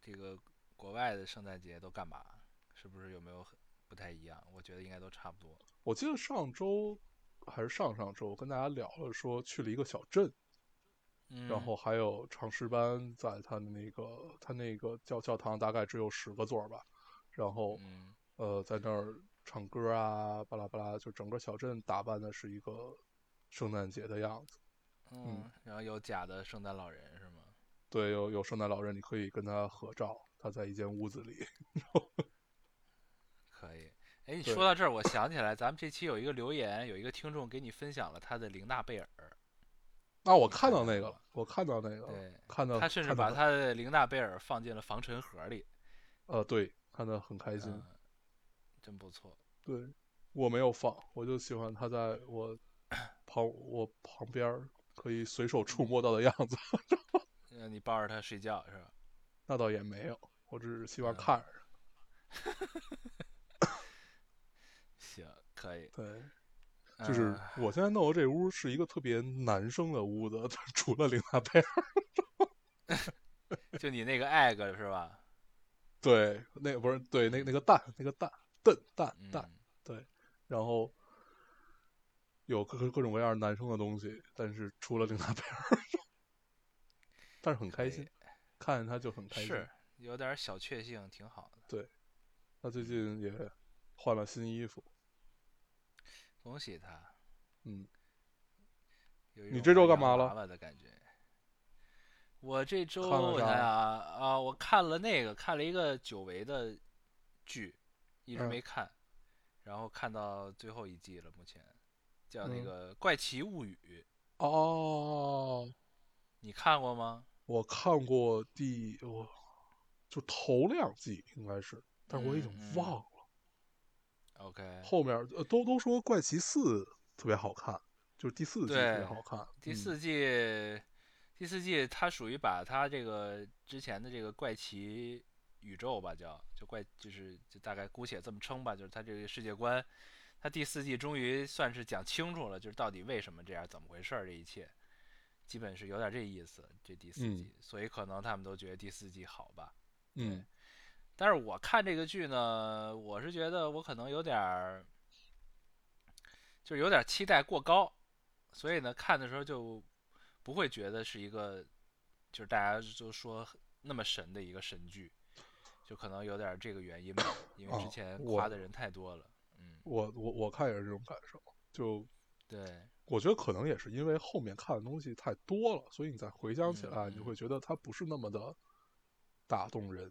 这个国外的圣诞节都干嘛，是不是有没有很不太一样？我觉得应该都差不多。我记得上周还是上上周跟大家聊了，说去了一个小镇，嗯，然后还有唱诗班在他的那个他那个教教堂大概只有十个座儿吧，然后嗯呃在那儿唱歌啊，巴拉巴拉，就整个小镇打扮的是一个圣诞节的样子。嗯，然后有假的圣诞老人是吗？对，有有圣诞老人，你可以跟他合照，他在一间屋子里。(laughs) 哎，你说到这儿，我想起来，咱们这期有一个留言，有一个听众给你分享了他的玲娜贝尔，啊，我看到那个了，我看到那个了，对，看到他甚至把他的玲娜贝尔放进了防尘盒里，呃对，看得很开心。嗯，真不错。对，我没有放，我就喜欢他在我 (laughs) 旁我旁边可以随手触摸到的样子，那，(laughs) 你抱着他睡觉是吧？那倒也没有，我只是希望嗯看着。(laughs) 行，可以。对，就是呃我现在弄的这屋是一个特别男生的屋子，(laughs) 除了玲娜贝尔。就你那个 egg 是吧？对，那个不是对，那那个蛋，那个蛋蛋蛋嗯，蛋，对，然后有各各种各样的男生的东西，但是除了玲娜贝尔，(laughs) 但是很开心，看着他就很开心。是有点小确幸，挺好的。对他最近也换了新衣服，恭喜他。嗯，有你这周干嘛了的感觉。我这周看了啥我想想啊啊，我看了那个，看了一个久违的剧，一直嗯没看，然后看到最后一季了，目前叫那嗯个《怪奇物语》，哦，你看过吗？我看过第我就头两季应该是，但是我已经忘了。OK，后面呃都都说怪奇四特别好看，就是第四季特别好看。嗯第四季，第四季它属于把它这个之前的这个怪奇宇宙吧，叫就怪就是就大概姑且这么称吧，就是它这个世界观，它第四季终于算是讲清楚了，就是到底为什么这样，怎么回事儿，这一切，基本是有点这意思。这第四嗯季，所以可能他们都觉得第四季好吧。嗯但是我看这个剧呢，我是觉得我可能有点儿，就是有点期待过高，所以呢，看的时候就不会觉得是一个，就是大家就说那么神的一个神剧，就可能有点这个原因吧，因为之哦前夸的人太多了。嗯，我我我看也是这种感受，就对，我觉得可能也是因为后面看的东西太多了，所以你再回想起来，嗯你会觉得它不是那么的打动人。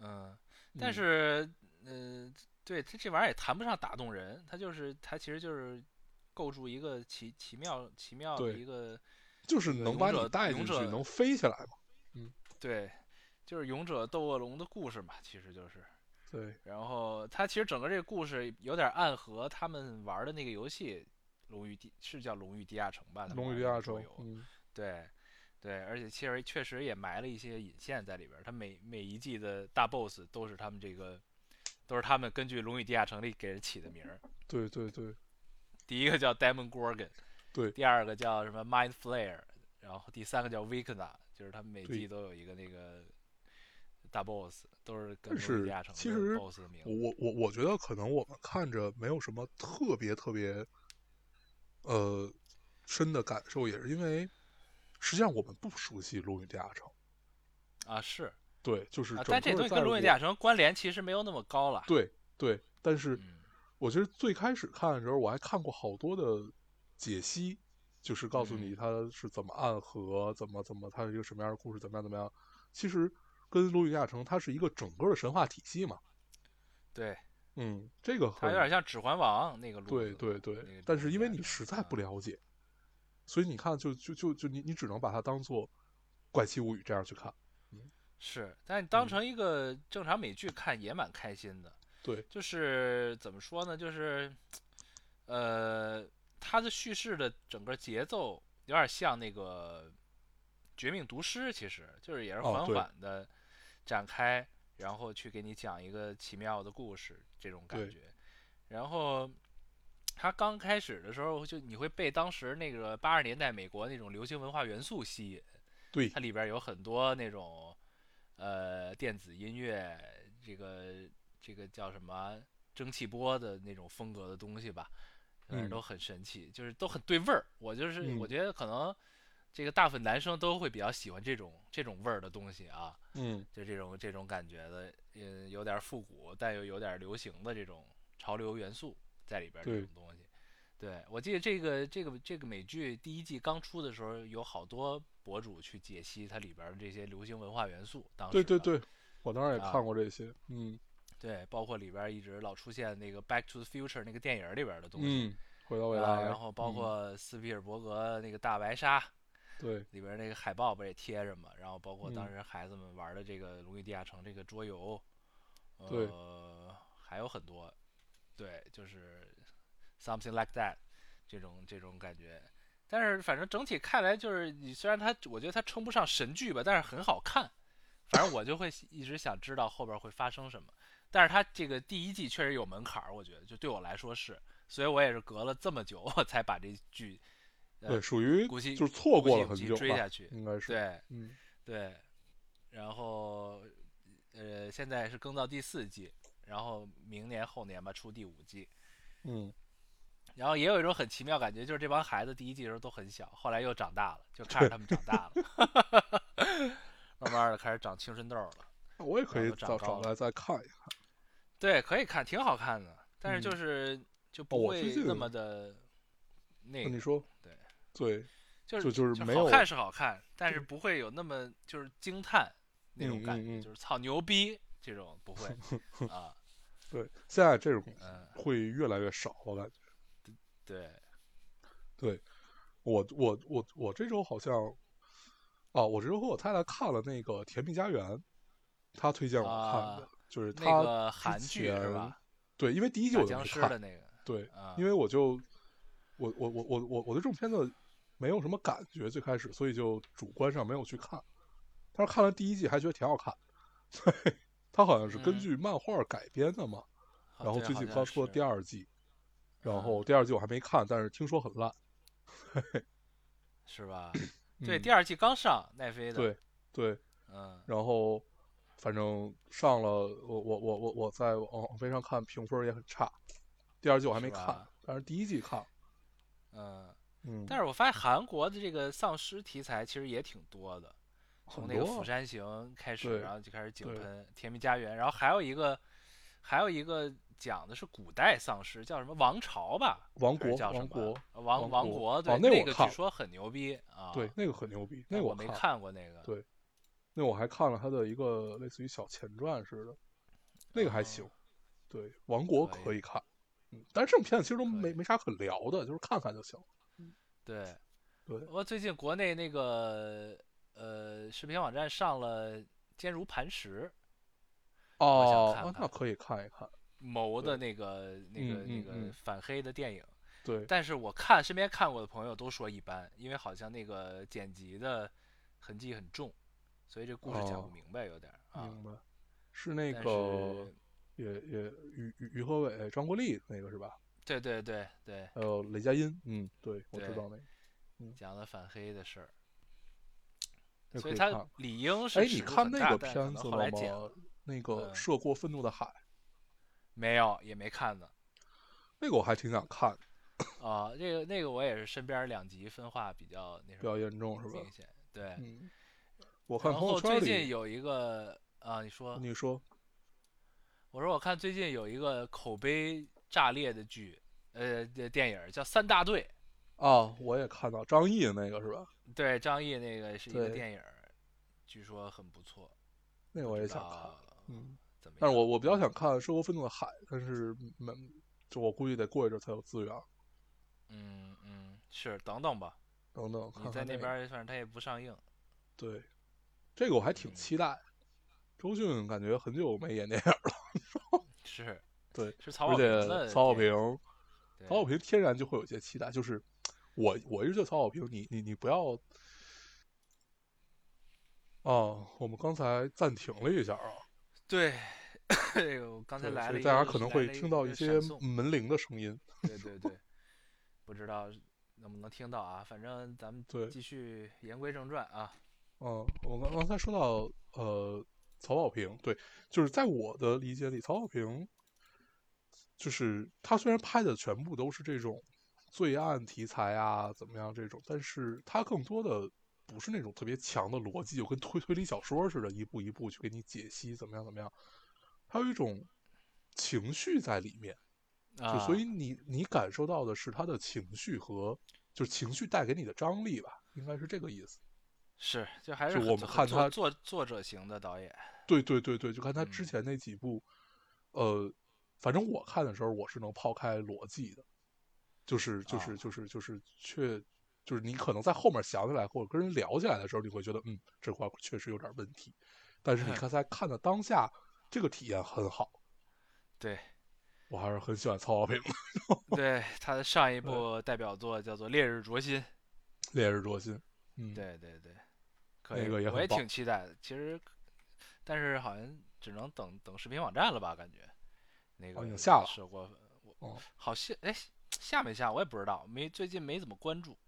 嗯，但嗯是，呃，对他这玩意儿也谈不上打动人，他就是他其实就是构筑一个奇奇妙奇妙的一个。就是能把你勇者带进去，能飞起来嘛。嗯对，就是勇者斗恶龙的故事嘛，其实就是。对，然后他其实整个这个故事有点暗合他们玩的那个游戏《龙与地》，是叫《龙与地下城》吧？龙与地下城的那个桌游，嗯，对，对，而且切尔确实也埋了一些引线在里边他。每每一季的大 boss 都是他们这个，都是他们根据《龙与地下城》里给人起的名儿。对对对 (laughs) 第一个叫 Demon Gorgon，(laughs) 对第二个叫什么 Mind Flayer，然后第三个叫 Vikna，就是他们每季都有一个那个大 boss，都是跟《龙与地下城》其实 boss 的名字。我我我觉得可能我们看着没有什么特别特别，呃，深的感受，也是因为实际上我们不熟悉《龙与地下城》。啊，是对，就是啊，但这东西跟《龙与地下城》关联其实没有那么高了。对对，但是嗯我觉得最开始看的时候，我还看过好多的解析，就是告诉你嗯它是怎么暗合，怎么怎么它是一个什么样的故事，怎么样怎么样。其实跟《龙与地下城》它是一个整个的神话体系嘛。对，嗯，这个很它有点像《指环王》那个路对对对，但是因为你实在不啊了解，所以你看就就就就你你只能把它当做《怪奇物语》这样去看。是，但你当嗯成一个正常美剧看也蛮开心的。对，就是怎么说呢？就是，呃，它的叙事的整个节奏有点像那个《绝命毒师》，其实就是也是缓缓的展开，然后去给你讲一个奇妙的故事，这种感觉。然后它刚开始的时候，就你会被当时那个八十年代美国那种流行文化元素吸引。对它里边有很多那种呃电子音乐，这个这个叫什么蒸汽波的那种风格的东西吧，反正嗯。都很神奇，就是都很对味儿。我就是、我嗯。觉得可能这个大部分男生都会比较喜欢这种这种味儿的东西啊，嗯。就这种这种感觉的，嗯，有点复古，但又有点流行的这种潮流元素在里边这种东西。对，我记得这个这个这个美剧第一季刚出的时候，有好多博主去解析它里边的这些流行文化元素。当时对对对，我当然也啊看过这些。嗯对，包括里边一直老出现那个《Back to the Future》那个电影里边的东西。嗯，回到未啊，来，然后包嗯括斯皮尔伯格那个大白鲨对里边那个海报不也贴着嘛？然后包括当嗯时孩子们玩的这个《龙与地下城》这个桌游，对呃，还有很多，对，就是 something like that。这种这种感觉。但是反正整体看来就是，你虽然它我觉得它称不上神剧吧，但是很好看。反正我就会一直想知道后边会发生什么。但是它这个第一季确实有门槛儿，我觉得就对我来说是，所以我也是隔了这么久我才把这剧，呃对，属于估计就是错过了很久追下去应该是，对嗯，对，然后呃现在是更到第四季，然后明年后年吧出第五季。嗯，然后也有一种很奇妙感觉，就是这帮孩子第一季的时候都很小，后来又长大了，就看着他们长大了，(laughs) 慢慢的开始长青春痘了。(laughs) 我也可以找找来再看一看。对，可以看，挺好看的，但是就嗯是就哦不会那么的那你说，对对，就是就是没有好看是好看，但是不会有那么就是惊叹那种感觉，嗯嗯嗯就是操牛逼这种不会 (laughs) 啊，对，现在这种嗯，会越来越少，我感觉。对，对我我我我这周好像，啊，我这周和我太太看了那个《甜蜜家园》，她推荐我看的，啊就是她那个韩剧是吧？对，因为第一季我就没看，的那个，对，啊，因为我就我我我我我我对这种片子没有什么感觉，最开始，所以就主观上没有去看。但是看了第一季还觉得挺好看，对，(laughs) 它好像是根嗯据漫画改编的嘛。好然后最近刚出了第二季，然嗯后第二季我还没看，但是听说很烂。(coughs) 是吧？(coughs) 对，嗯第二季刚上奈飞的，对对，嗯，然后反正上了，我我我我我在网网飞上看评分也很差。第二季我还没看是，但是第一季看了。嗯，嗯，但是我发现韩国的这个丧尸题材其实也挺多的，从那个《釜山行》开始，然后就开始井喷《甜蜜家园》，然后还有一个，还有一个讲的是古代丧尸，叫什么王朝吧？王国叫什么王国，呃王王国，对，哦那我个据说很牛逼啊。对，那个很牛逼，那个我没看，过那个。对那我还看了他的一个类似于小前传似的，那个还哦行。对，王国可以可以看，嗯，但是这种片子其实都没没啥可聊的，就是看看就行。对，对我最近国内那个呃视频网站上了《坚如磐石》哦，看看啊那可以看一看。谋的那个那个嗯那个反黑的电影。对，但是我看身边看过的朋友都说一般，因为好像那个剪辑的痕迹很重，所以这故事讲不哦明白有点。明白。是那个也也于于于和伟、张国立那个是吧？对对对对，还有雷佳音，嗯，对，我知道那个，讲了反黑的事儿，那所以他可以看。理应是哎，你看那个片子了吗？那个嗯《涉过愤怒的海》，没有也没看呢。那个我还挺想看，啊，那个那个我也是身边两极分化比较那什么比较严重是吧明？显。对，嗯，我看然朋友后最近，有一个啊，你说，你说我说我看最近有一个口碑炸裂的剧，呃，的电影叫《三大队》。啊，我也看到张译那个是吧？对，张译那个是一个电影，据说很不错。那个我也想看，嗯，怎么样？但是我我比较想看《生活愤怒的海》，但是没，就我估计得过一阵才有资源。嗯嗯，是等等吧，等等，看你在那边儿，反正它也不上映。对，这个我还挺嗯期待。周迅感觉很久没演电影了，(laughs) 是对，是曹保平的曹保平，曹保平天然就会有些期待，就是我我一直曹保平，你你你不要。哦，我们刚才暂停了一下啊，对，这个我刚才，来了大家可能会听到一些门铃的声音。(laughs) 对对对，不知道能不能听到啊？反正咱们对继续言归正传啊。嗯，我刚刚才说到呃，曹保平，对，就是在我的理解里，曹保平就是他虽然拍的全部都是这种罪案题材啊，怎么样这种，但是它更多的不是那种特别强的逻辑，就跟推推理小说似的，一步一步去给你解析怎么样怎么样，还有一种情绪在里面，就啊，所以你你感受到的是他的情绪和就是情绪带给你的张力吧，应该是这个意思。是就还是就我们看他作作者型的导演。对对对对，就看他之嗯前那几部，呃，反正我看的时候，我是能抛开逻辑的，就是就是啊就是就是确，就是你可能在后面想起来或者跟人聊起来的时候，你会觉得嗯，这块确实有点问题，但是你刚才看的当下，这个体验很好。对，我还是很喜欢曹保平的 (laughs) 对，他的上一部代表作叫做《烈日灼心》。《烈日灼心》。嗯，对对对，可那以，我也个也很棒挺期待的。其实，但是好像只能等等视频网站了吧？感觉那个哦已经下了是我我哦好像哎下没下我也不知道，没最近没怎么关注。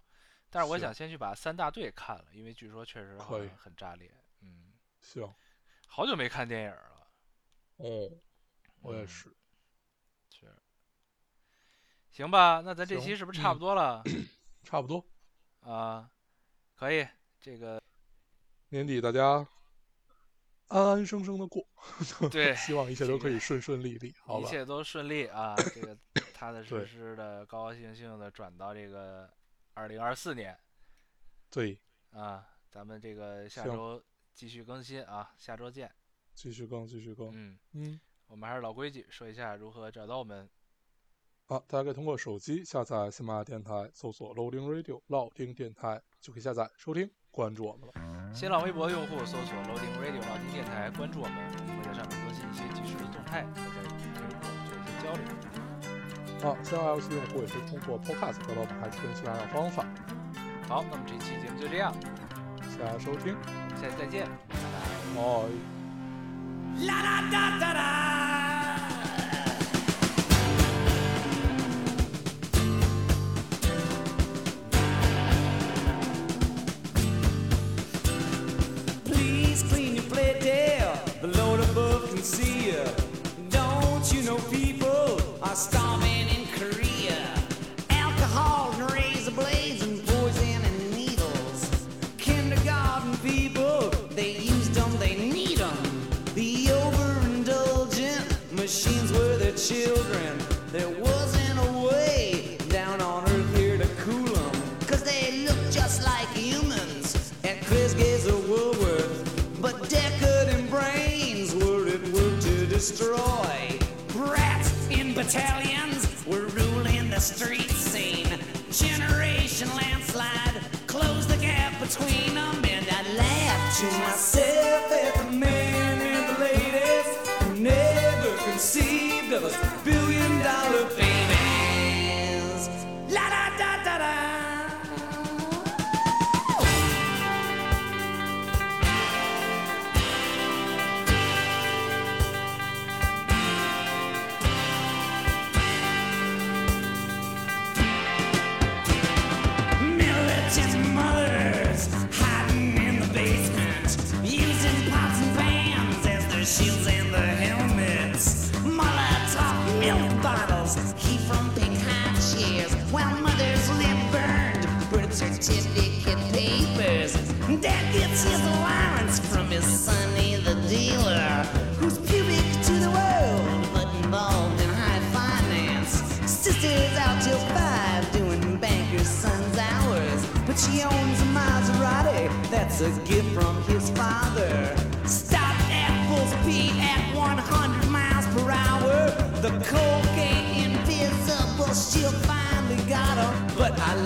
但是我想先去把三大队看了，因为据说确实好可以像很炸裂。嗯，行，好久没看电影了。哦，我也是。行吧，那咱这期是不是差嗯不多了？(clears throat) 差不多，啊，可以，这个年底大家安安生生的过，对 (laughs) 希望一切都可以顺顺利利，好吧？一切都顺利啊，这个踏踏实实的、高高兴兴的转到这个二零二四年对，啊，咱们这个下周继续更新啊，下周见。继续更，继续更。嗯，嗯，我们还是老规矩，说一下如何找到我们。好，大家可以通过手机下载喜马拉雅电台，搜索 Loading Radio 老丁电台，就可以下载收听，关注我们了。新浪微博用户搜索 Loading Radio 老丁电台，关注我们，我们会在上面更新一些即时的动态，好，新 iOS 用户也可以通过 Podcast 得到我们，还是跟其他的方法。好，那么这期节目就这样，谢谢大家收听，下期再见，拜拜。拜。La da da da da. Italian. A gift from his father. Stop at full speed at 100 miles per hour. The coke ain't invisible, she'll finally got her. But I